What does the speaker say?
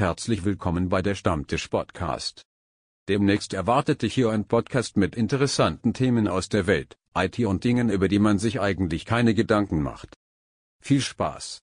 Herzlich willkommen bei der Stammtisch Podcast. Demnächst erwartet dich hier ein Podcast mit interessanten Themen aus der Welt, IT und Dingen, über die man sich eigentlich keine Gedanken macht. Viel Spaß!